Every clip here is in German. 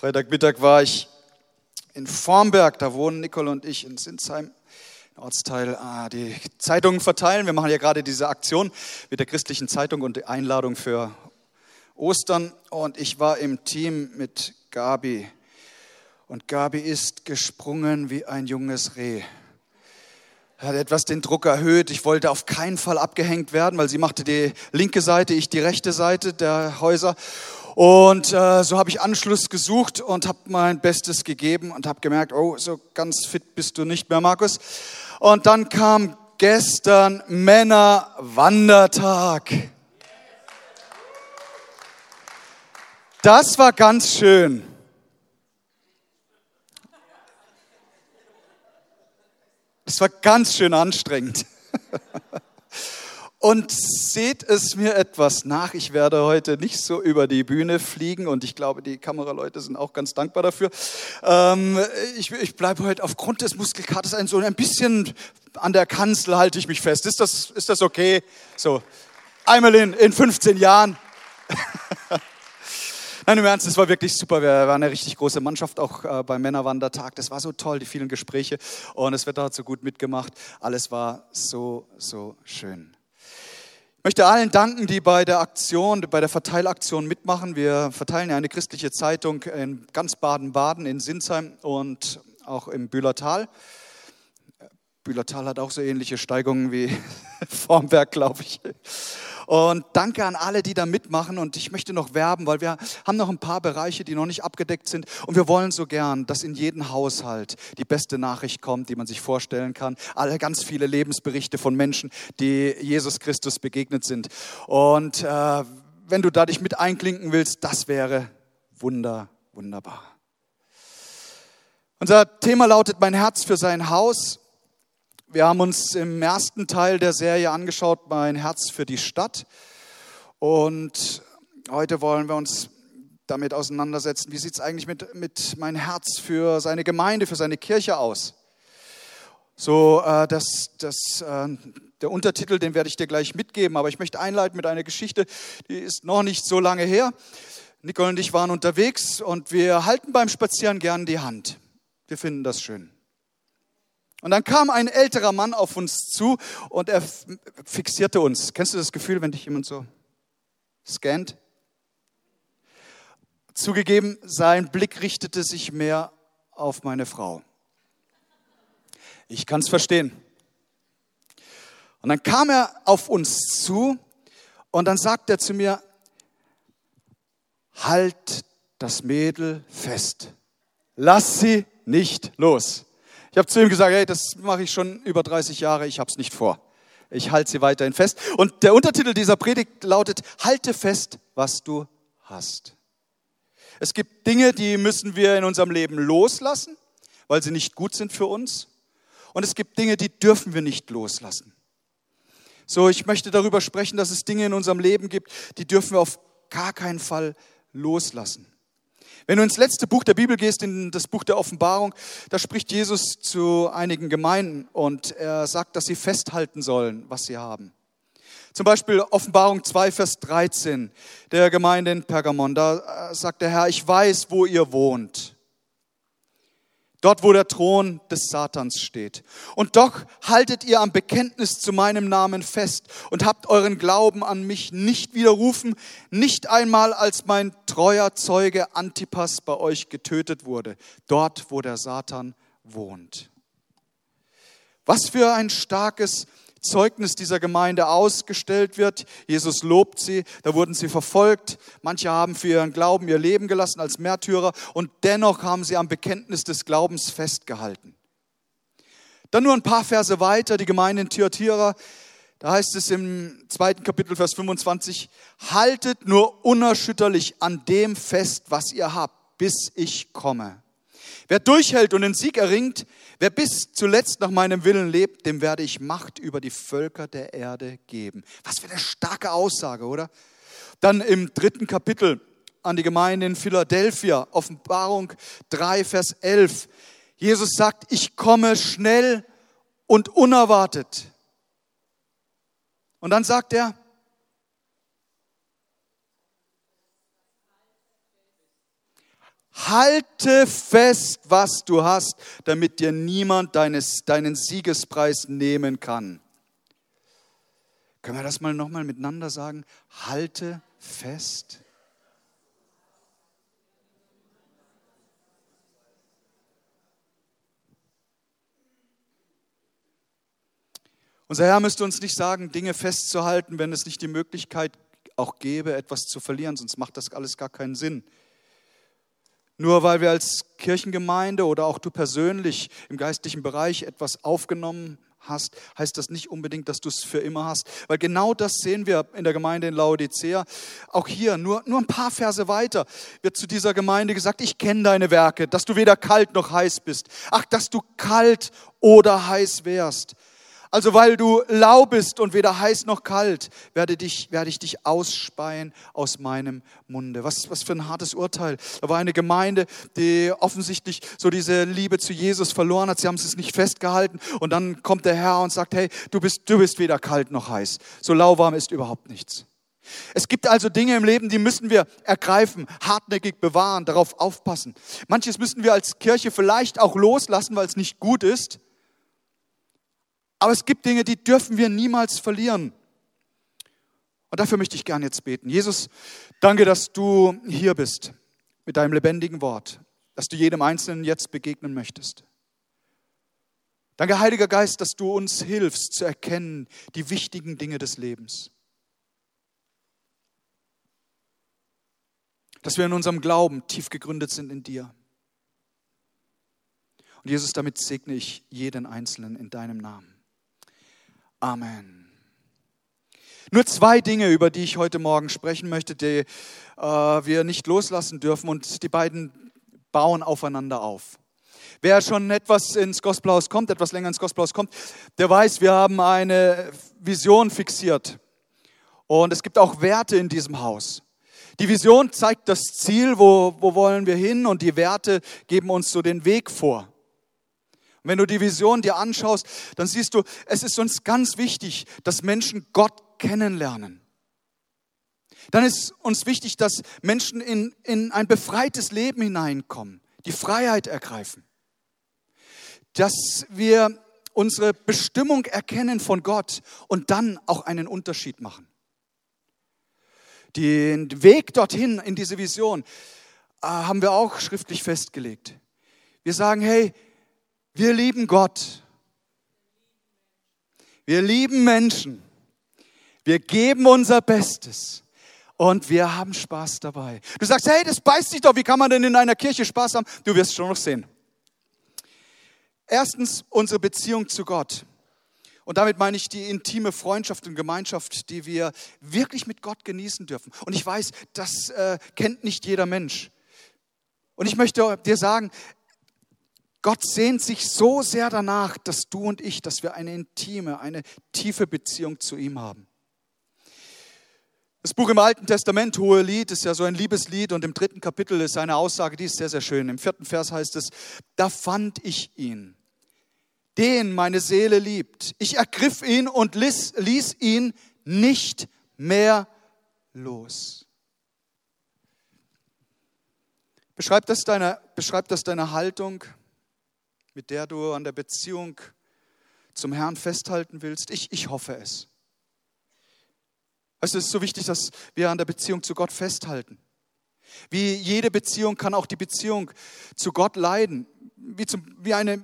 Freitagmittag war ich in Formberg, da wohnen Nicole und ich in Sinsheim, Ortsteil, ah, die Zeitungen verteilen. Wir machen ja gerade diese Aktion mit der christlichen Zeitung und die Einladung für Ostern. Und ich war im Team mit Gabi. Und Gabi ist gesprungen wie ein junges Reh. Hat etwas den Druck erhöht. Ich wollte auf keinen Fall abgehängt werden, weil sie machte die linke Seite, ich die rechte Seite der Häuser. Und äh, so habe ich Anschluss gesucht und habe mein Bestes gegeben und habe gemerkt, oh, so ganz fit bist du nicht mehr, Markus. Und dann kam gestern Männerwandertag. Das war ganz schön. Das war ganz schön anstrengend. Und seht es mir etwas nach. Ich werde heute nicht so über die Bühne fliegen und ich glaube, die Kameraleute sind auch ganz dankbar dafür. Ähm, ich, ich bleibe heute aufgrund des Muskelkaters ein, so ein bisschen an der Kanzel halte ich mich fest. Ist das, ist das okay? So, einmal in, in 15 Jahren. Nein, im Ernst, es war wirklich super. Wir waren eine richtig große Mannschaft auch äh, beim Männerwandertag. Das war so toll, die vielen Gespräche und das Wetter hat so gut mitgemacht. Alles war so, so schön. Ich möchte allen danken, die bei der Aktion, bei der Verteilaktion mitmachen. Wir verteilen ja eine christliche Zeitung in ganz Baden-Baden, in Sinsheim und auch im Bühlertal. Bühlertal hat auch so ähnliche Steigungen wie Formberg, glaube ich. Und danke an alle, die da mitmachen. Und ich möchte noch werben, weil wir haben noch ein paar Bereiche, die noch nicht abgedeckt sind. Und wir wollen so gern, dass in jeden Haushalt die beste Nachricht kommt, die man sich vorstellen kann. Alle ganz viele Lebensberichte von Menschen, die Jesus Christus begegnet sind. Und äh, wenn du da dich mit einklinken willst, das wäre wunder, wunderbar. Unser Thema lautet Mein Herz für sein Haus. Wir haben uns im ersten Teil der Serie angeschaut, mein Herz für die Stadt. Und heute wollen wir uns damit auseinandersetzen, wie sieht es eigentlich mit, mit mein Herz für seine Gemeinde, für seine Kirche aus. So, äh, das, das, äh, der Untertitel, den werde ich dir gleich mitgeben, aber ich möchte einleiten mit einer Geschichte, die ist noch nicht so lange her. Nicole und ich waren unterwegs und wir halten beim Spazieren gern die Hand. Wir finden das schön. Und dann kam ein älterer Mann auf uns zu und er fixierte uns. Kennst du das Gefühl, wenn dich jemand so scannt? Zugegeben, sein Blick richtete sich mehr auf meine Frau. Ich kann es verstehen. Und dann kam er auf uns zu und dann sagt er zu mir, halt das Mädel fest. Lass sie nicht los. Ich habe zu ihm gesagt, hey, das mache ich schon über 30 Jahre, ich habe es nicht vor. Ich halte sie weiterhin fest. Und der Untertitel dieser Predigt lautet, halte fest, was du hast. Es gibt Dinge, die müssen wir in unserem Leben loslassen, weil sie nicht gut sind für uns. Und es gibt Dinge, die dürfen wir nicht loslassen. So, ich möchte darüber sprechen, dass es Dinge in unserem Leben gibt, die dürfen wir auf gar keinen Fall loslassen. Wenn du ins letzte Buch der Bibel gehst, in das Buch der Offenbarung, da spricht Jesus zu einigen Gemeinden und er sagt, dass sie festhalten sollen, was sie haben. Zum Beispiel Offenbarung 2, Vers 13 der Gemeinde in Pergamon. Da sagt der Herr, ich weiß, wo ihr wohnt. Dort, wo der Thron des Satans steht. Und doch haltet ihr am Bekenntnis zu meinem Namen fest und habt euren Glauben an mich nicht widerrufen, nicht einmal als mein treuer Zeuge Antipas bei euch getötet wurde, dort, wo der Satan wohnt. Was für ein starkes Zeugnis dieser Gemeinde ausgestellt wird. Jesus lobt sie, da wurden sie verfolgt. Manche haben für ihren Glauben ihr Leben gelassen als Märtyrer und dennoch haben sie am Bekenntnis des Glaubens festgehalten. Dann nur ein paar Verse weiter, die Gemeinde in Thyatira, da heißt es im zweiten Kapitel, Vers 25, haltet nur unerschütterlich an dem fest, was ihr habt, bis ich komme. Wer durchhält und den Sieg erringt, wer bis zuletzt nach meinem Willen lebt, dem werde ich Macht über die Völker der Erde geben. Was für eine starke Aussage, oder? Dann im dritten Kapitel an die Gemeinde in Philadelphia, Offenbarung 3, Vers 11. Jesus sagt, ich komme schnell und unerwartet. Und dann sagt er, halte fest, was du hast, damit dir niemand deines, deinen Siegespreis nehmen kann. Können wir das mal nochmal miteinander sagen? Halte fest. Unser Herr müsste uns nicht sagen, Dinge festzuhalten, wenn es nicht die Möglichkeit auch gäbe, etwas zu verlieren, sonst macht das alles gar keinen Sinn. Nur weil wir als Kirchengemeinde oder auch du persönlich im geistlichen Bereich etwas aufgenommen hast, heißt das nicht unbedingt, dass du es für immer hast. Weil genau das sehen wir in der Gemeinde in Laodicea. Auch hier, nur, nur ein paar Verse weiter, wird zu dieser Gemeinde gesagt, ich kenne deine Werke, dass du weder kalt noch heiß bist. Ach, dass du kalt oder heiß wärst. Also weil du lau bist und weder heiß noch kalt, werde, dich, werde ich dich ausspeien aus meinem Munde. Was, was für ein hartes Urteil. Da war eine Gemeinde, die offensichtlich so diese Liebe zu Jesus verloren hat. Sie haben es nicht festgehalten. Und dann kommt der Herr und sagt, hey, du bist, du bist weder kalt noch heiß. So lauwarm ist überhaupt nichts. Es gibt also Dinge im Leben, die müssen wir ergreifen, hartnäckig bewahren, darauf aufpassen. Manches müssen wir als Kirche vielleicht auch loslassen, weil es nicht gut ist. Aber es gibt Dinge, die dürfen wir niemals verlieren. Und dafür möchte ich gerne jetzt beten. Jesus, danke, dass du hier bist mit deinem lebendigen Wort, dass du jedem Einzelnen jetzt begegnen möchtest. Danke, Heiliger Geist, dass du uns hilfst zu erkennen die wichtigen Dinge des Lebens. Dass wir in unserem Glauben tief gegründet sind in dir. Und Jesus, damit segne ich jeden Einzelnen in deinem Namen. Amen. Nur zwei Dinge, über die ich heute Morgen sprechen möchte, die äh, wir nicht loslassen dürfen und die beiden bauen aufeinander auf. Wer schon etwas ins Gospelhaus kommt, etwas länger ins Gospelhaus kommt, der weiß, wir haben eine Vision fixiert. Und es gibt auch Werte in diesem Haus. Die Vision zeigt das Ziel, wo, wo wollen wir hin und die Werte geben uns so den Weg vor. Und wenn du die Vision dir anschaust, dann siehst du, es ist uns ganz wichtig, dass Menschen Gott kennenlernen. Dann ist uns wichtig, dass Menschen in, in ein befreites Leben hineinkommen, die Freiheit ergreifen. Dass wir unsere Bestimmung erkennen von Gott und dann auch einen Unterschied machen. Den Weg dorthin in diese Vision äh, haben wir auch schriftlich festgelegt. Wir sagen, hey, wir lieben Gott. Wir lieben Menschen. Wir geben unser Bestes. Und wir haben Spaß dabei. Du sagst, hey, das beißt sich doch. Wie kann man denn in einer Kirche Spaß haben? Du wirst schon noch sehen. Erstens unsere Beziehung zu Gott. Und damit meine ich die intime Freundschaft und Gemeinschaft, die wir wirklich mit Gott genießen dürfen. Und ich weiß, das äh, kennt nicht jeder Mensch. Und ich möchte dir sagen, Gott sehnt sich so sehr danach, dass du und ich, dass wir eine intime, eine tiefe Beziehung zu ihm haben. Das Buch im Alten Testament, Hohe Lied, ist ja so ein Liebeslied und im dritten Kapitel ist eine Aussage, die ist sehr, sehr schön. Im vierten Vers heißt es, da fand ich ihn, den meine Seele liebt. Ich ergriff ihn und ließ, ließ ihn nicht mehr los. Beschreibt das deine, beschreibt das deine Haltung? Mit der du an der Beziehung zum Herrn festhalten willst? Ich, ich hoffe es. Es ist so wichtig, dass wir an der Beziehung zu Gott festhalten. Wie jede Beziehung kann auch die Beziehung zu Gott leiden, wie, zum, wie eine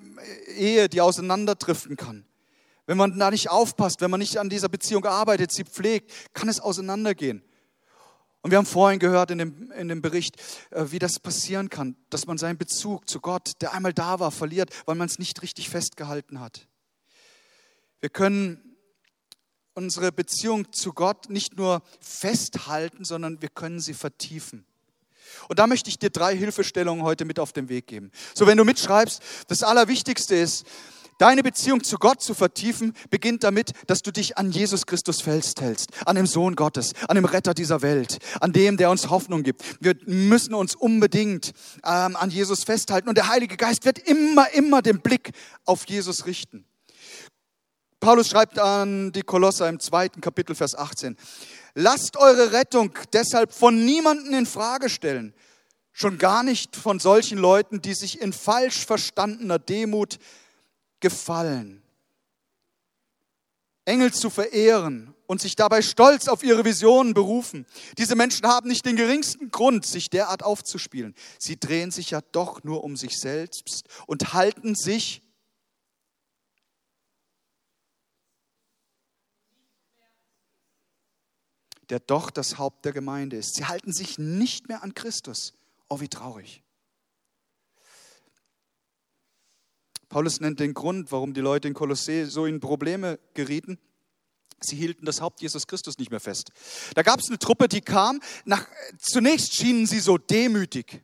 Ehe, die auseinanderdriften kann. Wenn man da nicht aufpasst, wenn man nicht an dieser Beziehung arbeitet, sie pflegt, kann es auseinandergehen. Und wir haben vorhin gehört in dem, in dem Bericht, äh, wie das passieren kann, dass man seinen Bezug zu Gott, der einmal da war, verliert, weil man es nicht richtig festgehalten hat. Wir können unsere Beziehung zu Gott nicht nur festhalten, sondern wir können sie vertiefen. Und da möchte ich dir drei Hilfestellungen heute mit auf den Weg geben. So, wenn du mitschreibst, das Allerwichtigste ist, Deine Beziehung zu Gott zu vertiefen, beginnt damit, dass du dich an Jesus Christus festhältst, an dem Sohn Gottes, an dem Retter dieser Welt, an dem, der uns Hoffnung gibt. Wir müssen uns unbedingt ähm, an Jesus festhalten und der Heilige Geist wird immer, immer den Blick auf Jesus richten. Paulus schreibt an die Kolosser im zweiten Kapitel, Vers 18. Lasst eure Rettung deshalb von niemanden in Frage stellen, Schon gar nicht von solchen Leuten, die sich in falsch verstandener Demut gefallen. Engel zu verehren und sich dabei stolz auf ihre Visionen berufen. Diese Menschen haben nicht den geringsten Grund, sich derart aufzuspielen. Sie drehen sich ja doch nur um sich selbst und halten sich der doch das Haupt der Gemeinde ist. Sie halten sich nicht mehr an Christus. Oh, wie traurig. Paulus nennt den Grund, warum die Leute in Kolossee so in Probleme gerieten. Sie hielten das Haupt Jesus Christus nicht mehr fest. Da gab es eine Truppe, die kam. Nach, zunächst schienen sie so demütig.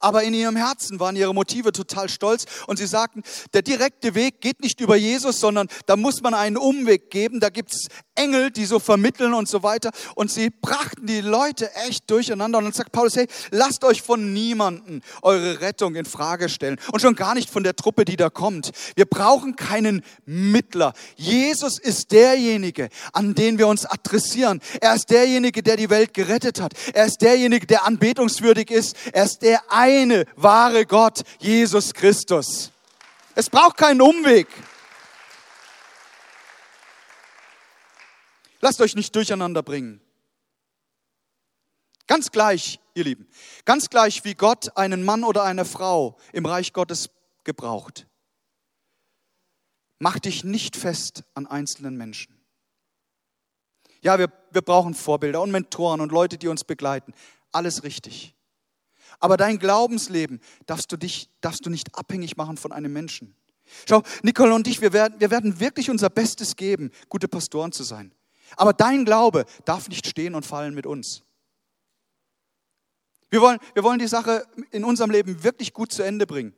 Aber in ihrem Herzen waren ihre Motive total stolz und sie sagten, der direkte Weg geht nicht über Jesus, sondern da muss man einen Umweg geben. Da gibt's Engel, die so vermitteln und so weiter. Und sie brachten die Leute echt durcheinander. Und dann sagt Paulus, hey, lasst euch von niemanden eure Rettung in Frage stellen. Und schon gar nicht von der Truppe, die da kommt. Wir brauchen keinen Mittler. Jesus ist derjenige, an den wir uns adressieren. Er ist derjenige, der die Welt gerettet hat. Er ist derjenige, der anbetungswürdig ist. Er ist der wahre Gott, Jesus Christus. Es braucht keinen Umweg. Lasst euch nicht durcheinander bringen. Ganz gleich, ihr Lieben, ganz gleich wie Gott einen Mann oder eine Frau im Reich Gottes gebraucht. Mach dich nicht fest an einzelnen Menschen. Ja, wir, wir brauchen Vorbilder und Mentoren und Leute, die uns begleiten. Alles richtig. Aber dein Glaubensleben darfst du, dich, darfst du nicht abhängig machen von einem Menschen. Schau, Nicole und ich, wir werden, wir werden wirklich unser Bestes geben, gute Pastoren zu sein. Aber dein Glaube darf nicht stehen und fallen mit uns. Wir wollen, wir wollen die Sache in unserem Leben wirklich gut zu Ende bringen.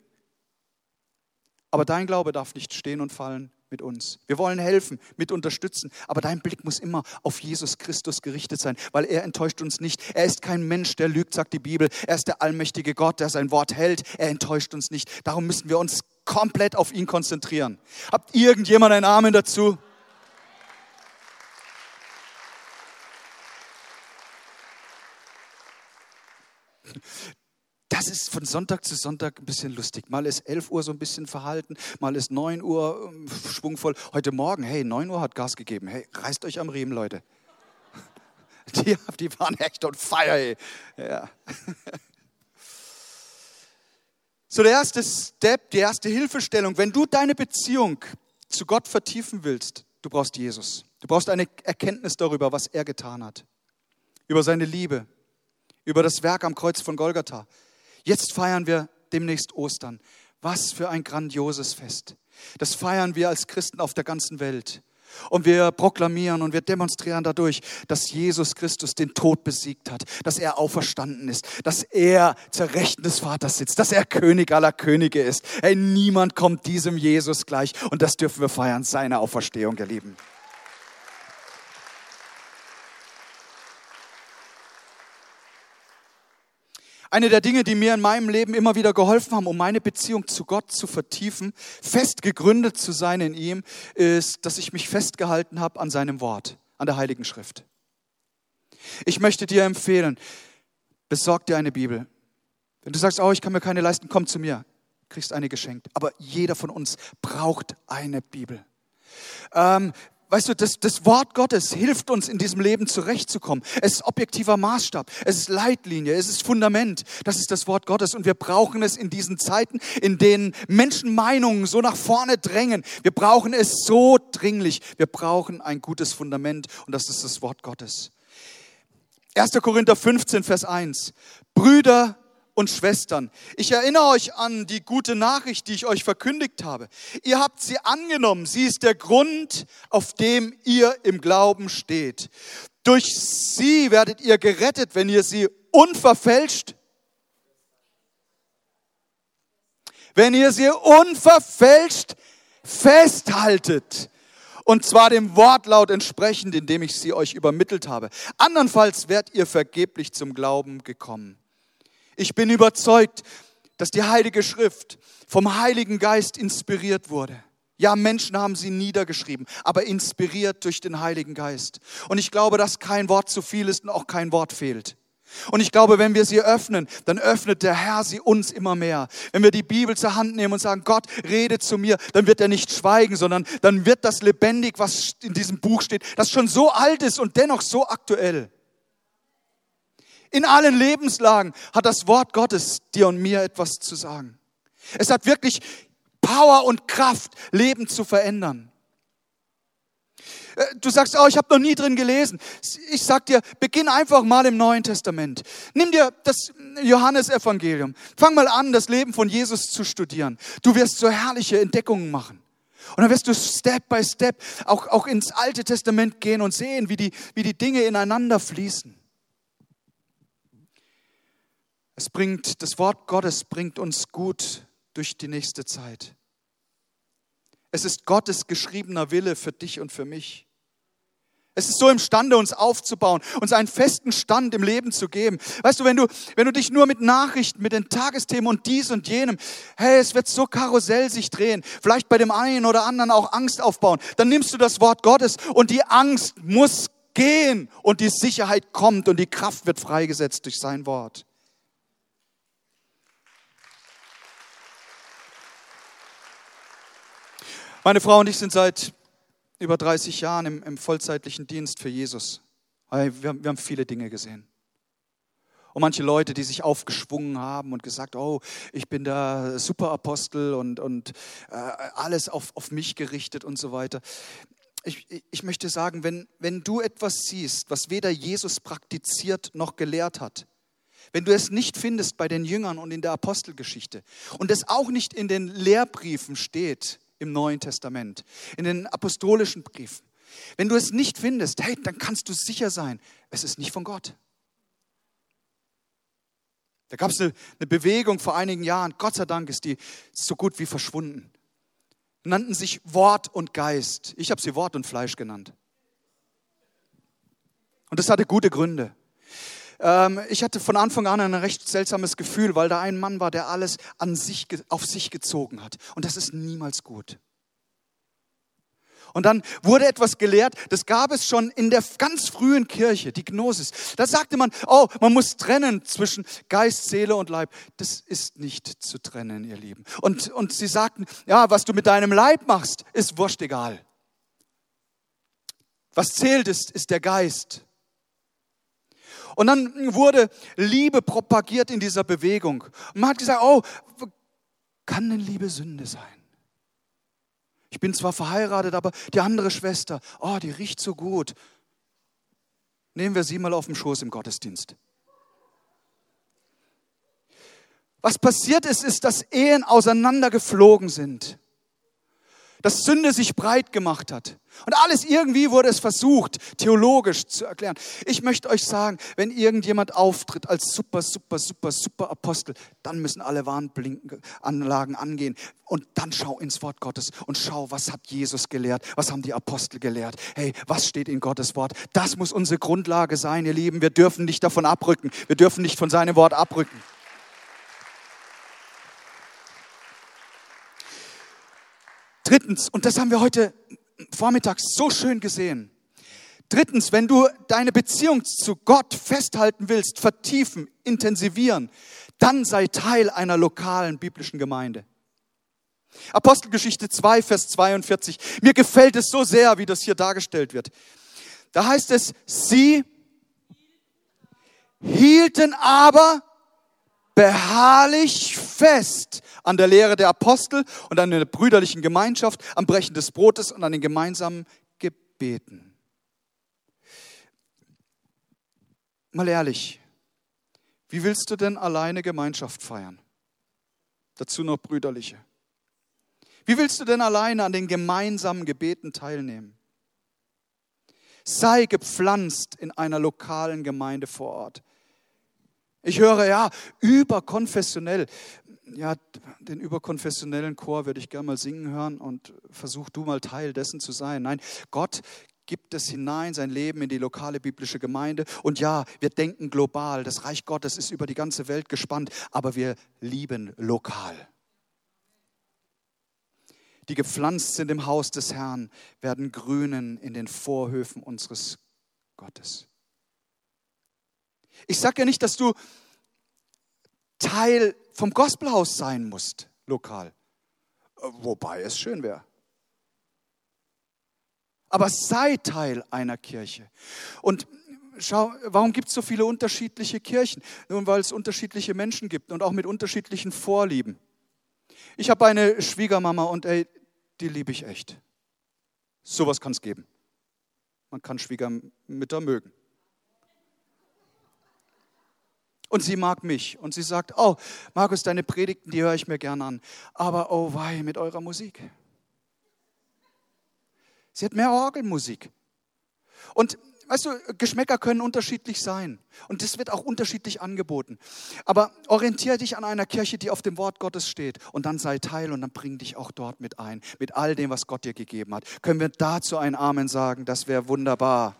Aber dein Glaube darf nicht stehen und fallen mit uns. Wir wollen helfen, mit unterstützen, aber dein Blick muss immer auf Jesus Christus gerichtet sein, weil er enttäuscht uns nicht. Er ist kein Mensch, der lügt, sagt die Bibel. Er ist der allmächtige Gott, der sein Wort hält. Er enttäuscht uns nicht. Darum müssen wir uns komplett auf ihn konzentrieren. Habt irgendjemand einen Amen dazu? Das ist von Sonntag zu Sonntag ein bisschen lustig. Mal ist 11 Uhr so ein bisschen verhalten, mal ist 9 Uhr ähm, schwungvoll. Heute Morgen, hey, 9 Uhr hat Gas gegeben. Hey, reißt euch am Riemen, Leute. Die, die waren echt on fire, ey. Ja. So, der erste Step, die erste Hilfestellung, wenn du deine Beziehung zu Gott vertiefen willst, du brauchst Jesus. Du brauchst eine Erkenntnis darüber, was er getan hat. Über seine Liebe, über das Werk am Kreuz von Golgatha. Jetzt feiern wir demnächst Ostern. Was für ein grandioses Fest. Das feiern wir als Christen auf der ganzen Welt. Und wir proklamieren und wir demonstrieren dadurch, dass Jesus Christus den Tod besiegt hat, dass er auferstanden ist, dass er zur Rechten des Vaters sitzt, dass er König aller Könige ist. Hey, niemand kommt diesem Jesus gleich und das dürfen wir feiern, seine Auferstehung, ihr Lieben. Eine der Dinge, die mir in meinem Leben immer wieder geholfen haben, um meine Beziehung zu Gott zu vertiefen, fest gegründet zu sein in ihm, ist, dass ich mich festgehalten habe an seinem Wort, an der Heiligen Schrift. Ich möchte dir empfehlen, besorg dir eine Bibel. Wenn du sagst, oh, ich kann mir keine leisten, komm zu mir, kriegst eine geschenkt. Aber jeder von uns braucht eine Bibel. Ähm, Weißt du, das, das Wort Gottes hilft uns in diesem Leben zurechtzukommen. Es ist objektiver Maßstab, es ist Leitlinie, es ist Fundament. Das ist das Wort Gottes und wir brauchen es in diesen Zeiten, in denen Menschen Meinungen so nach vorne drängen. Wir brauchen es so dringlich. Wir brauchen ein gutes Fundament und das ist das Wort Gottes. 1. Korinther 15, Vers 1. Brüder, und Schwestern, ich erinnere euch an die gute Nachricht, die ich euch verkündigt habe. Ihr habt sie angenommen. Sie ist der Grund, auf dem ihr im Glauben steht. Durch sie werdet ihr gerettet, wenn ihr sie unverfälscht, wenn ihr sie unverfälscht festhaltet. Und zwar dem Wortlaut entsprechend, indem ich sie euch übermittelt habe. Andernfalls werdet ihr vergeblich zum Glauben gekommen. Ich bin überzeugt, dass die Heilige Schrift vom Heiligen Geist inspiriert wurde. Ja, Menschen haben sie niedergeschrieben, aber inspiriert durch den Heiligen Geist. Und ich glaube, dass kein Wort zu viel ist und auch kein Wort fehlt. Und ich glaube, wenn wir sie öffnen, dann öffnet der Herr sie uns immer mehr. Wenn wir die Bibel zur Hand nehmen und sagen, Gott, rede zu mir, dann wird er nicht schweigen, sondern dann wird das lebendig, was in diesem Buch steht, das schon so alt ist und dennoch so aktuell. In allen Lebenslagen hat das Wort Gottes dir und mir etwas zu sagen. Es hat wirklich Power und Kraft, Leben zu verändern. Äh, du sagst, oh, ich habe noch nie drin gelesen. Ich sag dir, beginn einfach mal im Neuen Testament. Nimm dir das Johannesevangelium. Fang mal an, das Leben von Jesus zu studieren. Du wirst so herrliche Entdeckungen machen. Und dann wirst du Step by Step auch, auch ins Alte Testament gehen und sehen, wie die, wie die Dinge ineinander fließen. Es bringt, das Wort Gottes bringt uns gut durch die nächste Zeit. Es ist Gottes geschriebener Wille für dich und für mich. Es ist so imstande, uns aufzubauen, uns einen festen Stand im Leben zu geben. Weißt du, wenn du, wenn du dich nur mit Nachrichten, mit den Tagesthemen und dies und jenem, hey, es wird so Karussell sich drehen, vielleicht bei dem einen oder anderen auch Angst aufbauen, dann nimmst du das Wort Gottes und die Angst muss gehen und die Sicherheit kommt und die Kraft wird freigesetzt durch sein Wort. Meine Frau und ich sind seit über 30 Jahren im, im vollzeitlichen Dienst für Jesus. Wir haben, wir haben viele Dinge gesehen. Und manche Leute, die sich aufgeschwungen haben und gesagt, oh, ich bin der Superapostel und, und äh, alles auf, auf mich gerichtet und so weiter. Ich, ich möchte sagen, wenn, wenn du etwas siehst, was weder Jesus praktiziert noch gelehrt hat, wenn du es nicht findest bei den Jüngern und in der Apostelgeschichte und es auch nicht in den Lehrbriefen steht, im Neuen Testament, in den apostolischen Briefen. Wenn du es nicht findest, hey, dann kannst du sicher sein, es ist nicht von Gott. Da gab es eine, eine, Bewegung vor einigen Jahren, Gott sei Dank ist die so gut wie verschwunden. Nannten sich Wort und Geist. Ich habe sie Wort und Fleisch genannt. Und das hatte gute Gründe. Ähm, ich hatte von Anfang an ein recht seltsames Gefühl, weil da ein Mann war, der alles an sich, auf sich gezogen hat. Und das ist niemals gut. Und dann wurde etwas gelehrt, das gab es schon in der ganz frühen Kirche, die Gnosis. Da sagte man, oh, man muss trennen zwischen Geist, Seele und Leib. Das ist nicht zu trennen, ihr Lieben. Und, und sie sagten, ja, was du mit deinem Leib machst, ist wurscht egal. Was zählt ist, ist der Geist. Und dann wurde Liebe propagiert in dieser Bewegung. Und man hat gesagt, oh, kann denn Liebe Sünde sein? Ich bin zwar verheiratet, aber die andere Schwester, oh, die riecht so gut. Nehmen wir sie mal auf den Schoß im Gottesdienst. Was passiert ist, ist, dass Ehen auseinandergeflogen sind dass Sünde sich breit gemacht hat. Und alles irgendwie wurde es versucht, theologisch zu erklären. Ich möchte euch sagen, wenn irgendjemand auftritt als super, super, super, super Apostel, dann müssen alle Warnblinkanlagen angehen. Und dann schau ins Wort Gottes und schau, was hat Jesus gelehrt? Was haben die Apostel gelehrt? Hey, was steht in Gottes Wort? Das muss unsere Grundlage sein, ihr Lieben. Wir dürfen nicht davon abrücken. Wir dürfen nicht von seinem Wort abrücken. Drittens, und das haben wir heute Vormittag so schön gesehen. Drittens, wenn du deine Beziehung zu Gott festhalten willst, vertiefen, intensivieren, dann sei Teil einer lokalen biblischen Gemeinde. Apostelgeschichte 2, Vers 42. Mir gefällt es so sehr, wie das hier dargestellt wird. Da heißt es, sie hielten aber beharrlich fest an der Lehre der Apostel und an der brüderlichen Gemeinschaft, am Brechen des Brotes und an den gemeinsamen Gebeten. Mal ehrlich, wie willst du denn alleine Gemeinschaft feiern? Dazu noch brüderliche. Wie willst du denn alleine an den gemeinsamen Gebeten teilnehmen? Sei gepflanzt in einer lokalen Gemeinde vor Ort. Ich höre ja überkonfessionell. Ja, den überkonfessionellen Chor würde ich gerne mal singen hören und versuch du mal Teil dessen zu sein. Nein, Gott gibt es hinein, sein Leben in die lokale biblische Gemeinde. Und ja, wir denken global. Das Reich Gottes ist über die ganze Welt gespannt, aber wir lieben lokal. Die gepflanzt sind im Haus des Herrn, werden grünen in den Vorhöfen unseres Gottes. Ich sage ja nicht, dass du Teil vom Gospelhaus sein musst, lokal. Wobei es schön wäre. Aber sei Teil einer Kirche. Und schau, warum gibt es so viele unterschiedliche Kirchen? Nun, weil es unterschiedliche Menschen gibt und auch mit unterschiedlichen Vorlieben. Ich habe eine Schwiegermama und ey, die liebe ich echt. Sowas kann es geben. Man kann Schwiegermütter mögen. Und sie mag mich. Und sie sagt, oh, Markus, deine Predigten, die höre ich mir gern an. Aber oh wei, mit eurer Musik. Sie hat mehr Orgelmusik. Und weißt du, Geschmäcker können unterschiedlich sein. Und das wird auch unterschiedlich angeboten. Aber orientiere dich an einer Kirche, die auf dem Wort Gottes steht. Und dann sei Teil und dann bring dich auch dort mit ein. Mit all dem, was Gott dir gegeben hat. Können wir dazu ein Amen sagen? Das wäre wunderbar.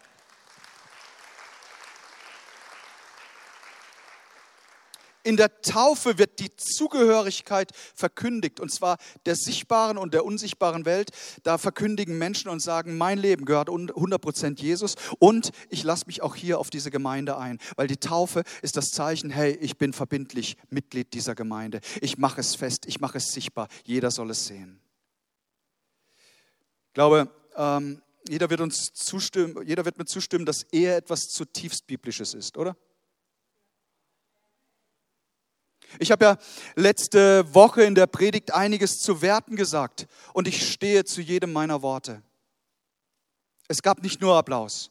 In der Taufe wird die Zugehörigkeit verkündigt, und zwar der sichtbaren und der unsichtbaren Welt. Da verkündigen Menschen und sagen, mein Leben gehört 100% Jesus und ich lasse mich auch hier auf diese Gemeinde ein, weil die Taufe ist das Zeichen, hey, ich bin verbindlich Mitglied dieser Gemeinde. Ich mache es fest, ich mache es sichtbar, jeder soll es sehen. Ich glaube, ähm, jeder wird uns zustimmen, jeder wird mir zustimmen, dass Ehe etwas zutiefst Biblisches ist, oder? Ich habe ja letzte Woche in der Predigt einiges zu Werten gesagt und ich stehe zu jedem meiner Worte. Es gab nicht nur Applaus.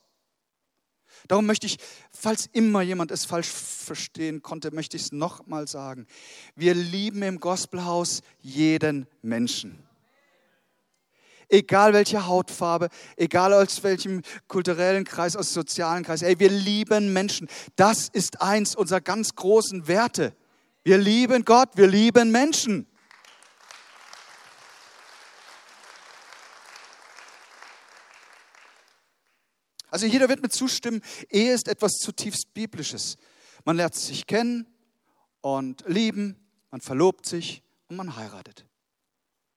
Darum möchte ich, falls immer jemand es falsch verstehen konnte, möchte ich es nochmal sagen. Wir lieben im Gospelhaus jeden Menschen. Egal welche Hautfarbe, egal aus welchem kulturellen Kreis, aus sozialen Kreis. Ey, wir lieben Menschen. Das ist eins unserer ganz großen Werte. Wir lieben Gott, wir lieben Menschen. Also jeder wird mir zustimmen, Ehe ist etwas zutiefst Biblisches. Man lernt sich kennen und lieben, man verlobt sich und man heiratet.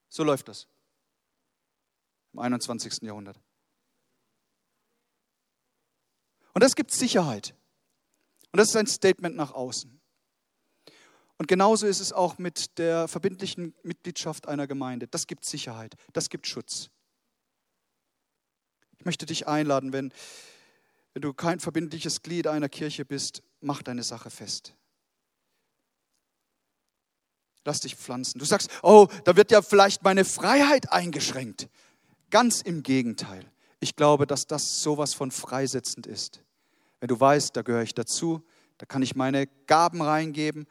So läuft das im 21. Jahrhundert. Und das gibt Sicherheit. Und das ist ein Statement nach außen. Und genauso ist es auch mit der verbindlichen Mitgliedschaft einer Gemeinde. Das gibt Sicherheit, das gibt Schutz. Ich möchte dich einladen, wenn, wenn du kein verbindliches Glied einer Kirche bist, mach deine Sache fest. Lass dich pflanzen. Du sagst, oh, da wird ja vielleicht meine Freiheit eingeschränkt. Ganz im Gegenteil. Ich glaube, dass das sowas von freisetzend ist. Wenn du weißt, da gehöre ich dazu, da kann ich meine Gaben reingeben,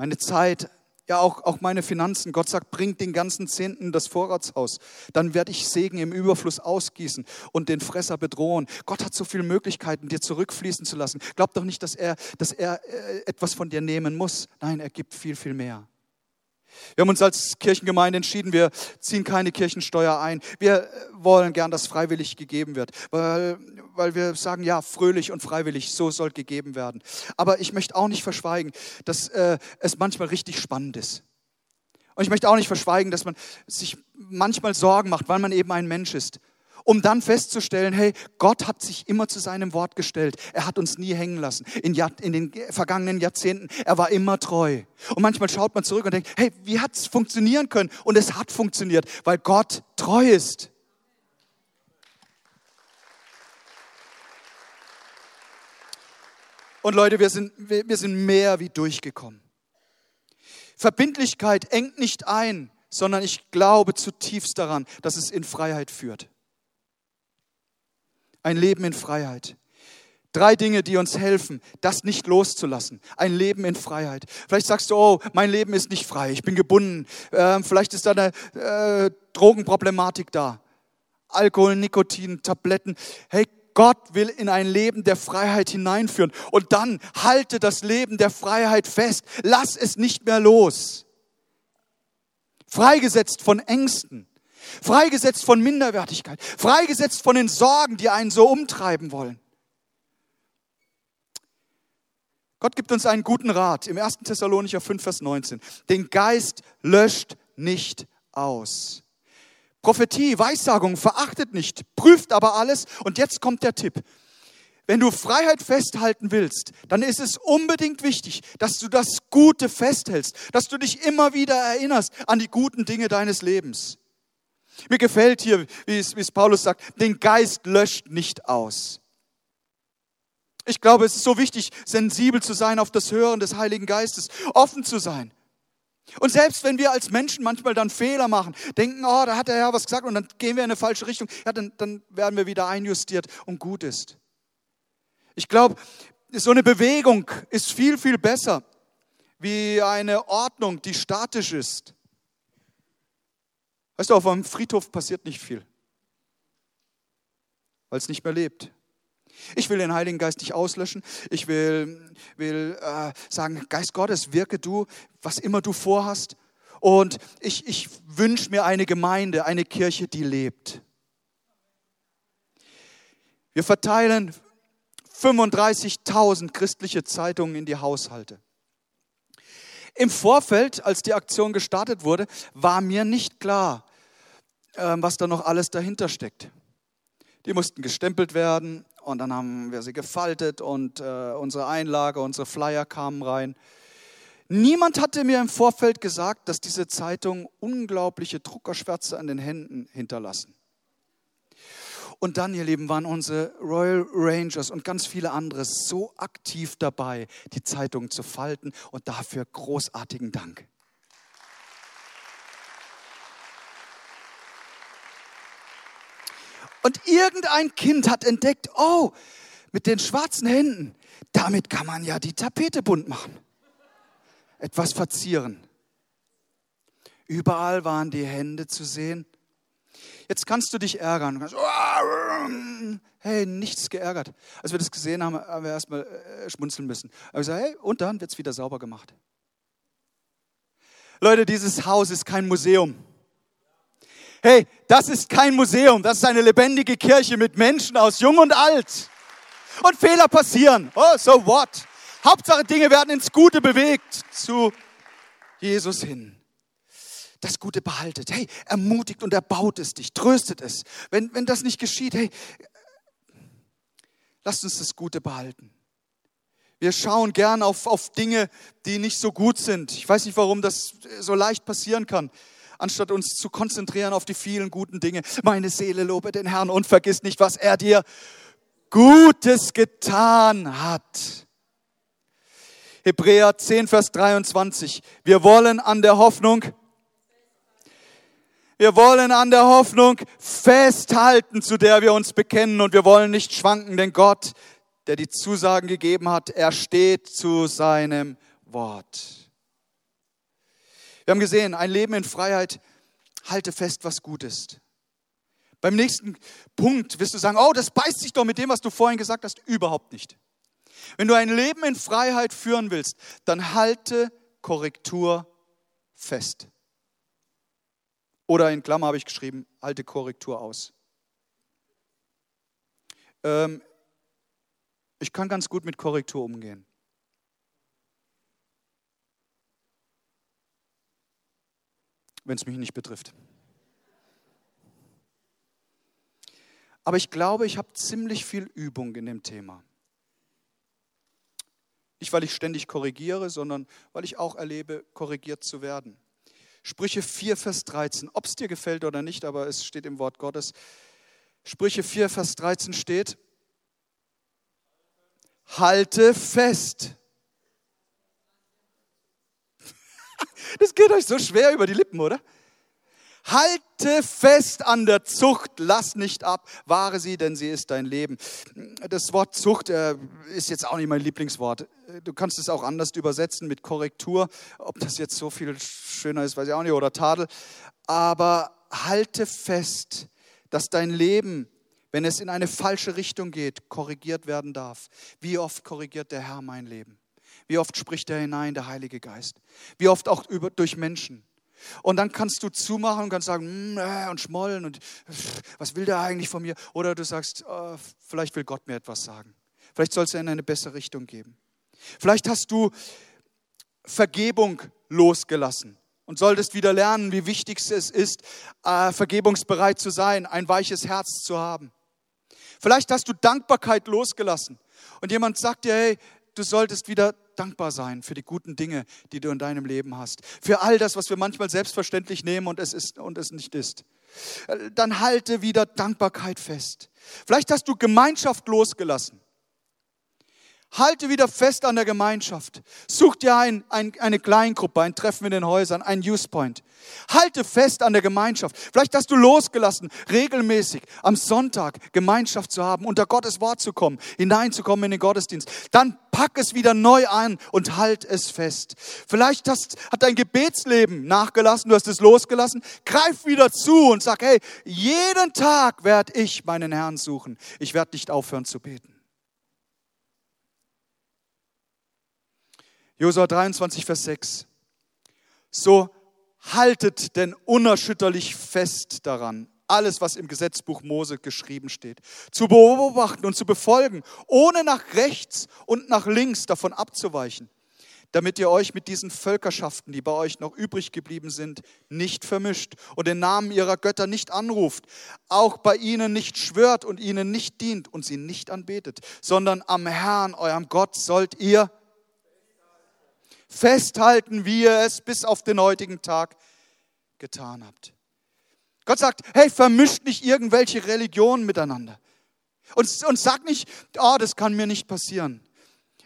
meine Zeit, ja auch, auch meine Finanzen. Gott sagt, bringt den ganzen Zehnten das Vorratshaus. Dann werde ich Segen im Überfluss ausgießen und den Fresser bedrohen. Gott hat so viele Möglichkeiten, dir zurückfließen zu lassen. Glaub doch nicht, dass er, dass er äh, etwas von dir nehmen muss. Nein, er gibt viel, viel mehr. Wir haben uns als Kirchengemeinde entschieden, wir ziehen keine Kirchensteuer ein. Wir wollen gern, dass freiwillig gegeben wird, weil, weil wir sagen, ja, fröhlich und freiwillig, so soll gegeben werden. Aber ich möchte auch nicht verschweigen, dass äh, es manchmal richtig spannend ist. Und ich möchte auch nicht verschweigen, dass man sich manchmal Sorgen macht, weil man eben ein Mensch ist um dann festzustellen, hey, Gott hat sich immer zu seinem Wort gestellt. Er hat uns nie hängen lassen. In, Jahr, in den vergangenen Jahrzehnten, er war immer treu. Und manchmal schaut man zurück und denkt, hey, wie hat es funktionieren können? Und es hat funktioniert, weil Gott treu ist. Und Leute, wir sind, wir, wir sind mehr wie durchgekommen. Verbindlichkeit engt nicht ein, sondern ich glaube zutiefst daran, dass es in Freiheit führt. Ein Leben in Freiheit. Drei Dinge, die uns helfen, das nicht loszulassen. Ein Leben in Freiheit. Vielleicht sagst du, oh, mein Leben ist nicht frei, ich bin gebunden. Ähm, vielleicht ist da eine äh, Drogenproblematik da. Alkohol, Nikotin, Tabletten. Hey, Gott will in ein Leben der Freiheit hineinführen. Und dann halte das Leben der Freiheit fest. Lass es nicht mehr los. Freigesetzt von Ängsten, Freigesetzt von Minderwertigkeit. Freigesetzt von den Sorgen, die einen so umtreiben wollen. Gott gibt uns einen guten Rat im 1. Thessalonicher 5, Vers 19. Den Geist löscht nicht aus. Prophetie, Weissagung verachtet nicht, prüft aber alles. Und jetzt kommt der Tipp. wenn du Freiheit festhalten willst, dann ist es unbedingt wichtig, dass du das Gute festhältst, dass du dich immer wieder erinnerst an die guten Dinge deines Lebens. Mir gefällt hier, wie es, wie es Paulus sagt, den Geist löscht nicht aus. Ich glaube, es ist so wichtig, sensibel zu sein auf das Hören des Heiligen Geistes, offen zu sein. Und selbst wenn wir als Menschen manchmal dann Fehler machen, denken, oh, da hat der Herr was gesagt und dann gehen wir in eine falsche Richtung, ja, dann, dann werden wir wieder einjustiert und gut ist. Ich glaube, so eine Bewegung ist viel, viel besser wie eine Ordnung, die statisch ist. Weißt du, auf einem Friedhof passiert nicht viel, weil es nicht mehr lebt. Ich will den Heiligen Geist nicht auslöschen. Ich will, will äh, sagen, Geist Gottes, wirke du, was immer du vorhast. Und ich, ich wünsche mir eine Gemeinde, eine Kirche, die lebt. Wir verteilen 35.000 christliche Zeitungen in die Haushalte. Im Vorfeld, als die Aktion gestartet wurde, war mir nicht klar, was da noch alles dahinter steckt. Die mussten gestempelt werden und dann haben wir sie gefaltet und äh, unsere Einlage, unsere Flyer kamen rein. Niemand hatte mir im Vorfeld gesagt, dass diese Zeitungen unglaubliche Druckerschwärze an den Händen hinterlassen. Und dann, ihr Lieben, waren unsere Royal Rangers und ganz viele andere so aktiv dabei, die Zeitung zu falten und dafür großartigen Dank. Und irgendein Kind hat entdeckt, oh, mit den schwarzen Händen, damit kann man ja die Tapete bunt machen. Etwas verzieren. Überall waren die Hände zu sehen Jetzt kannst du dich ärgern. Hey, nichts geärgert. Als wir das gesehen haben, haben wir erstmal äh, schmunzeln müssen. Aber ich sage, hey, und dann wird es wieder sauber gemacht. Leute, dieses Haus ist kein Museum. Hey, das ist kein Museum, das ist eine lebendige Kirche mit Menschen aus Jung und Alt. Und Fehler passieren. Oh, so what? Hauptsache Dinge werden ins Gute bewegt zu Jesus hin das Gute behaltet. Hey, ermutigt und erbaut es dich, tröstet es. Wenn, wenn das nicht geschieht, hey, lasst uns das Gute behalten. Wir schauen gern auf, auf Dinge, die nicht so gut sind. Ich weiß nicht, warum das so leicht passieren kann anstatt uns zu konzentrieren auf die vielen guten Dinge. Meine Seele lobe den Herrn und vergiss nicht, was er dir Gutes getan hat. Hebräer 10, Vers 23. Wir wollen an der Hoffnung wir wollen an der Hoffnung festhalten, zu der wir uns bekennen und wir wollen nicht schwanken, denn Gott, der die Zusagen gegeben hat, er steht zu seinem Wort. Wir haben gesehen, ein Leben in Freiheit, halte fest, was gut ist. Beim nächsten Punkt wirst du sagen, oh, das beißt sich doch mit dem, was du vorhin gesagt hast, überhaupt nicht. Wenn du ein Leben in Freiheit führen willst, dann halte Korrektur fest. Oder in Klammer habe ich geschrieben, alte Korrektur aus. Ähm, ich kann ganz gut mit Korrektur umgehen. Wenn es mich nicht betrifft. Aber ich glaube, ich habe ziemlich viel Übung in dem Thema. Nicht, weil ich ständig korrigiere, sondern weil ich auch erlebe, korrigiert zu werden. Sprüche 4, Vers 13. Ob es dir gefällt oder nicht, aber es steht im Wort Gottes. Sprüche 4, Vers 13 steht, halte fest. Das geht euch so schwer über die Lippen, oder? Halte fest an der Zucht, lass nicht ab, wahre sie, denn sie ist dein Leben. Das Wort Zucht äh, ist jetzt auch nicht mein Lieblingswort. Du kannst es auch anders übersetzen mit Korrektur. Ob das jetzt so viel schöner ist, weiß ich auch nicht, oder Tadel. Aber halte fest, dass dein Leben, wenn es in eine falsche Richtung geht, korrigiert werden darf. Wie oft korrigiert der Herr mein Leben? Wie oft spricht er hinein, der Heilige Geist? Wie oft auch über, durch Menschen? Und dann kannst du zumachen und kannst sagen, mm, äh, und schmollen und was will der eigentlich von mir? Oder du sagst, oh, vielleicht will Gott mir etwas sagen. Vielleicht soll es in eine bessere Richtung geben. Vielleicht hast du Vergebung losgelassen und solltest wieder lernen, wie wichtig es ist, äh, vergebungsbereit zu sein, ein weiches Herz zu haben. Vielleicht hast du Dankbarkeit losgelassen und jemand sagt dir, hey, du solltest wieder dankbar sein für die guten Dinge, die du in deinem Leben hast. Für all das, was wir manchmal selbstverständlich nehmen und es ist und es nicht ist. Dann halte wieder Dankbarkeit fest. Vielleicht hast du Gemeinschaft losgelassen. Halte wieder fest an der Gemeinschaft. Such dir ein, ein, eine Kleingruppe, ein Treffen in den Häusern, ein Use Point. Halte fest an der Gemeinschaft. Vielleicht hast du losgelassen, regelmäßig am Sonntag Gemeinschaft zu haben, unter Gottes Wort zu kommen, hineinzukommen in den Gottesdienst. Dann pack es wieder neu an und halt es fest. Vielleicht hast, hat dein Gebetsleben nachgelassen, du hast es losgelassen. Greif wieder zu und sag, hey, jeden Tag werde ich meinen Herrn suchen. Ich werde nicht aufhören zu beten. Josua 23, Vers 6. So haltet denn unerschütterlich fest daran, alles, was im Gesetzbuch Mose geschrieben steht, zu beobachten und zu befolgen, ohne nach rechts und nach links davon abzuweichen, damit ihr euch mit diesen Völkerschaften, die bei euch noch übrig geblieben sind, nicht vermischt und den Namen ihrer Götter nicht anruft, auch bei ihnen nicht schwört und ihnen nicht dient und sie nicht anbetet, sondern am Herrn, eurem Gott, sollt ihr festhalten, wie ihr es bis auf den heutigen Tag getan habt. Gott sagt, hey, vermischt nicht irgendwelche Religionen miteinander. Und, und sag nicht, oh, das kann mir nicht passieren.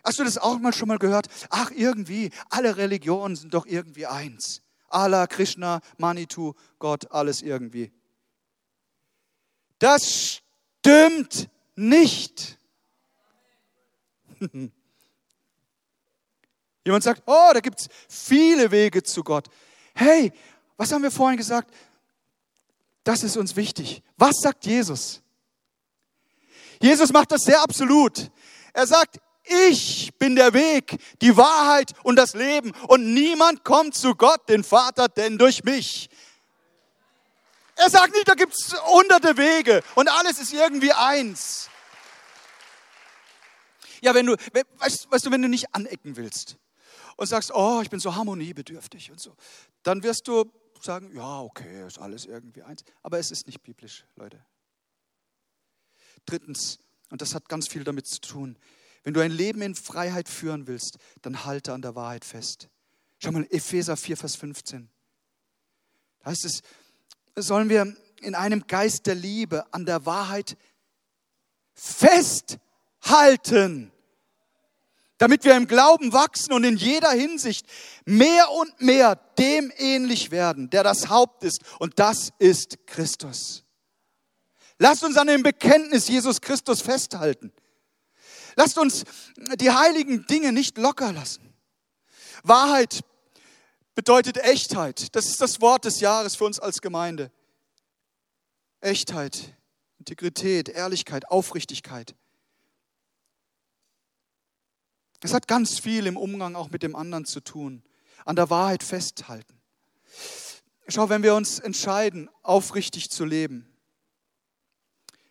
Hast du das auch mal schon mal gehört? Ach, irgendwie, alle Religionen sind doch irgendwie eins. Allah, Krishna, Manitou, Gott, alles irgendwie. Das stimmt nicht. Jemand sagt, oh, da gibt es viele Wege zu Gott. Hey, was haben wir vorhin gesagt? Das ist uns wichtig. Was sagt Jesus? Jesus macht das sehr absolut. Er sagt, ich bin der Weg, die Wahrheit und das Leben und niemand kommt zu Gott, den Vater, denn durch mich. Er sagt nicht, da gibt es hunderte Wege und alles ist irgendwie eins. Ja, wenn du, weißt, weißt du, wenn du nicht anecken willst, und sagst, oh, ich bin so harmoniebedürftig und so, dann wirst du sagen, ja, okay, ist alles irgendwie eins. Aber es ist nicht biblisch, Leute. Drittens, und das hat ganz viel damit zu tun, wenn du ein Leben in Freiheit führen willst, dann halte an der Wahrheit fest. Schau mal, Epheser 4, Vers 15. Da heißt es, sollen wir in einem Geist der Liebe an der Wahrheit festhalten damit wir im Glauben wachsen und in jeder Hinsicht mehr und mehr dem ähnlich werden, der das Haupt ist. Und das ist Christus. Lasst uns an dem Bekenntnis Jesus Christus festhalten. Lasst uns die heiligen Dinge nicht locker lassen. Wahrheit bedeutet Echtheit. Das ist das Wort des Jahres für uns als Gemeinde. Echtheit, Integrität, Ehrlichkeit, Aufrichtigkeit. Es hat ganz viel im Umgang auch mit dem anderen zu tun. An der Wahrheit festhalten. Schau, wenn wir uns entscheiden, aufrichtig zu leben,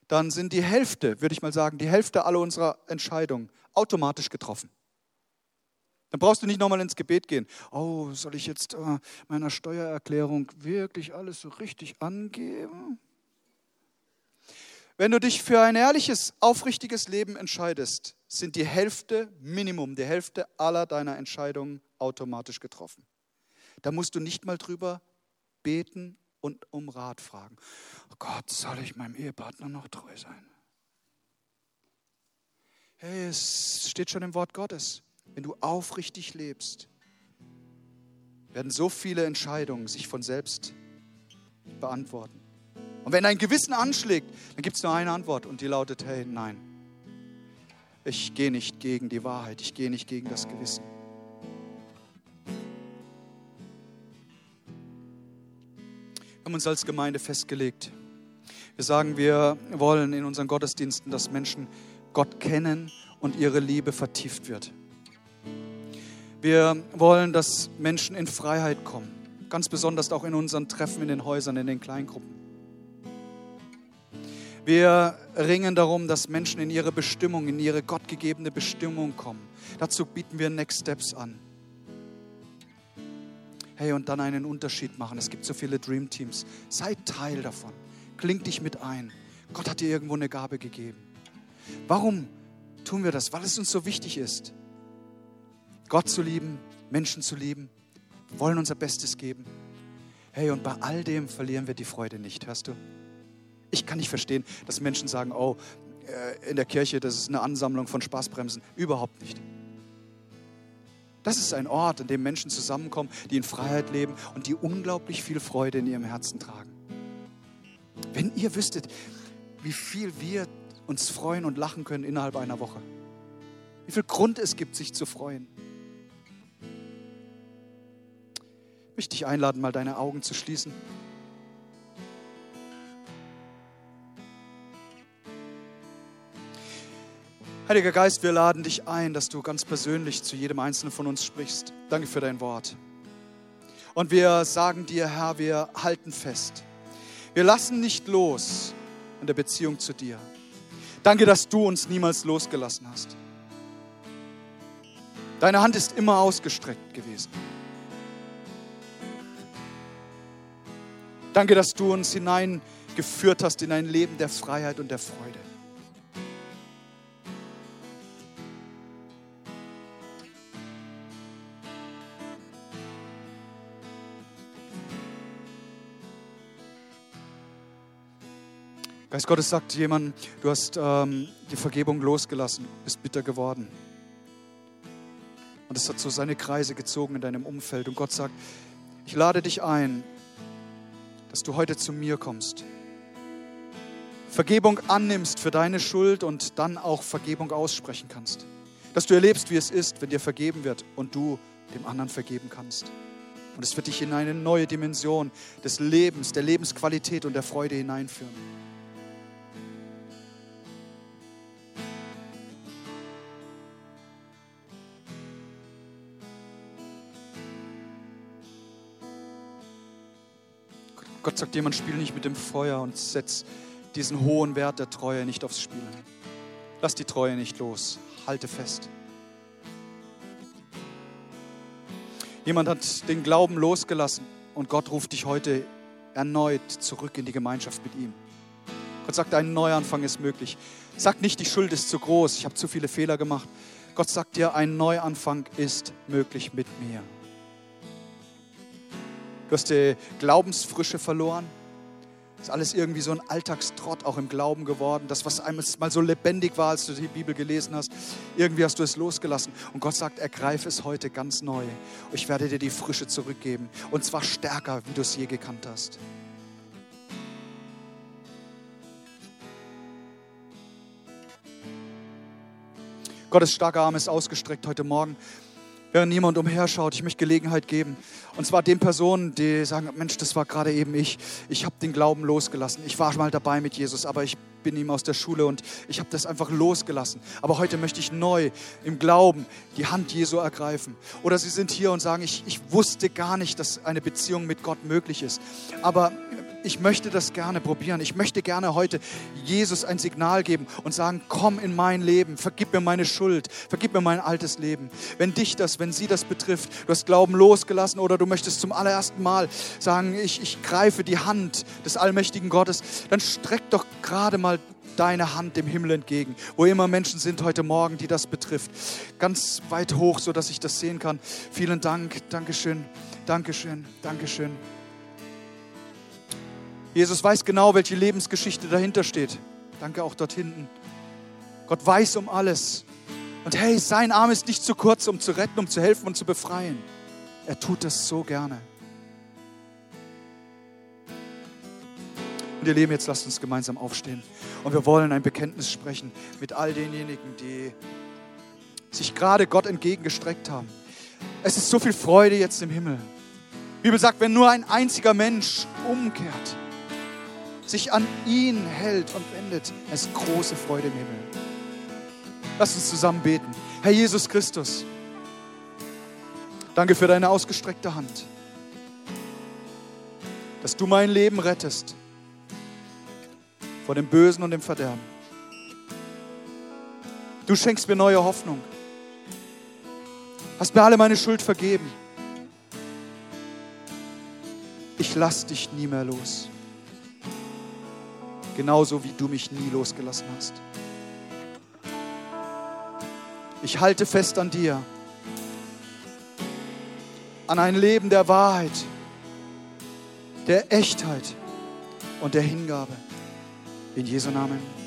dann sind die Hälfte, würde ich mal sagen, die Hälfte aller unserer Entscheidungen automatisch getroffen. Dann brauchst du nicht nochmal ins Gebet gehen. Oh, soll ich jetzt äh, meiner Steuererklärung wirklich alles so richtig angeben? Wenn du dich für ein ehrliches, aufrichtiges Leben entscheidest, sind die Hälfte, Minimum, die Hälfte aller deiner Entscheidungen automatisch getroffen. Da musst du nicht mal drüber beten und um Rat fragen. Oh Gott, soll ich meinem Ehepartner noch treu sein? Hey, es steht schon im Wort Gottes. Wenn du aufrichtig lebst, werden so viele Entscheidungen sich von selbst beantworten. Und wenn dein Gewissen anschlägt, dann gibt es nur eine Antwort und die lautet, hey, nein. Ich gehe nicht gegen die Wahrheit, ich gehe nicht gegen das Gewissen. Wir haben uns als Gemeinde festgelegt. Wir sagen, wir wollen in unseren Gottesdiensten, dass Menschen Gott kennen und ihre Liebe vertieft wird. Wir wollen, dass Menschen in Freiheit kommen, ganz besonders auch in unseren Treffen in den Häusern, in den Kleingruppen. Wir ringen darum, dass Menschen in ihre Bestimmung, in ihre gottgegebene Bestimmung kommen. Dazu bieten wir Next Steps an. Hey, und dann einen Unterschied machen. Es gibt so viele Dream Teams. Sei Teil davon. Kling dich mit ein. Gott hat dir irgendwo eine Gabe gegeben. Warum tun wir das? Weil es uns so wichtig ist. Gott zu lieben, Menschen zu lieben, wir wollen unser Bestes geben. Hey, und bei all dem verlieren wir die Freude nicht, hörst du? Ich kann nicht verstehen, dass Menschen sagen, oh, äh, in der Kirche, das ist eine Ansammlung von Spaßbremsen. Überhaupt nicht. Das ist ein Ort, an dem Menschen zusammenkommen, die in Freiheit leben und die unglaublich viel Freude in ihrem Herzen tragen. Wenn ihr wüsstet, wie viel wir uns freuen und lachen können innerhalb einer Woche. Wie viel Grund es gibt, sich zu freuen. Ich möchte dich einladen, mal deine Augen zu schließen. Heiliger Geist, wir laden dich ein, dass du ganz persönlich zu jedem Einzelnen von uns sprichst. Danke für dein Wort. Und wir sagen dir, Herr, wir halten fest. Wir lassen nicht los in der Beziehung zu dir. Danke, dass du uns niemals losgelassen hast. Deine Hand ist immer ausgestreckt gewesen. Danke, dass du uns hineingeführt hast in ein Leben der Freiheit und der Freude. Geist Gottes sagt jemand, du hast ähm, die Vergebung losgelassen, bist bitter geworden. Und es hat so seine Kreise gezogen in deinem Umfeld. Und Gott sagt, ich lade dich ein, dass du heute zu mir kommst. Vergebung annimmst für deine Schuld und dann auch Vergebung aussprechen kannst. Dass du erlebst, wie es ist, wenn dir vergeben wird und du dem anderen vergeben kannst. Und es wird dich in eine neue Dimension des Lebens, der Lebensqualität und der Freude hineinführen. Gott sagt jemand, spiel nicht mit dem Feuer und setz diesen hohen Wert der Treue nicht aufs Spiel. Lass die Treue nicht los. Halte fest. Jemand hat den Glauben losgelassen und Gott ruft dich heute erneut zurück in die Gemeinschaft mit ihm. Gott sagt, ein Neuanfang ist möglich. Sag nicht, die Schuld ist zu groß, ich habe zu viele Fehler gemacht. Gott sagt dir, ein Neuanfang ist möglich mit mir. Du hast die Glaubensfrische verloren. Ist alles irgendwie so ein Alltagstrott auch im Glauben geworden. Das, was einmal mal so lebendig war, als du die Bibel gelesen hast, irgendwie hast du es losgelassen. Und Gott sagt, ergreif es heute ganz neu. Ich werde dir die Frische zurückgeben. Und zwar stärker, wie du es je gekannt hast. Gottes starker Arm ist ausgestreckt heute Morgen während niemand umherschaut. Ich möchte Gelegenheit geben. Und zwar den Personen, die sagen, Mensch, das war gerade eben ich. Ich habe den Glauben losgelassen. Ich war mal dabei mit Jesus, aber ich bin ihm aus der Schule und ich habe das einfach losgelassen. Aber heute möchte ich neu im Glauben die Hand Jesu ergreifen. Oder sie sind hier und sagen, ich, ich wusste gar nicht, dass eine Beziehung mit Gott möglich ist. Aber ich möchte das gerne probieren. Ich möchte gerne heute Jesus ein Signal geben und sagen, komm in mein Leben, vergib mir meine Schuld, vergib mir mein altes Leben. Wenn dich das, wenn sie das betrifft, du hast Glauben losgelassen oder du möchtest zum allerersten Mal sagen, ich, ich greife die Hand des allmächtigen Gottes, dann streck doch gerade mal deine Hand dem Himmel entgegen, wo immer Menschen sind heute Morgen, die das betrifft. Ganz weit hoch, so dass ich das sehen kann. Vielen Dank, Dankeschön, Dankeschön, Dankeschön. Jesus weiß genau, welche Lebensgeschichte dahinter steht. Danke auch dort hinten. Gott weiß um alles. Und hey, sein Arm ist nicht zu kurz, um zu retten, um zu helfen und zu befreien. Er tut das so gerne. Und ihr Leben, jetzt lasst uns gemeinsam aufstehen. Und wir wollen ein Bekenntnis sprechen mit all denjenigen, die sich gerade Gott entgegengestreckt haben. Es ist so viel Freude jetzt im Himmel. Die Bibel sagt, wenn nur ein einziger Mensch umkehrt, sich an ihn hält und wendet, ist große Freude im Himmel. Lass uns zusammen beten. Herr Jesus Christus, danke für deine ausgestreckte Hand, dass du mein Leben rettest vor dem Bösen und dem Verderben. Du schenkst mir neue Hoffnung. Hast mir alle meine Schuld vergeben. Ich lass dich nie mehr los genauso wie du mich nie losgelassen hast. Ich halte fest an dir, an ein Leben der Wahrheit, der Echtheit und der Hingabe. In Jesu Namen.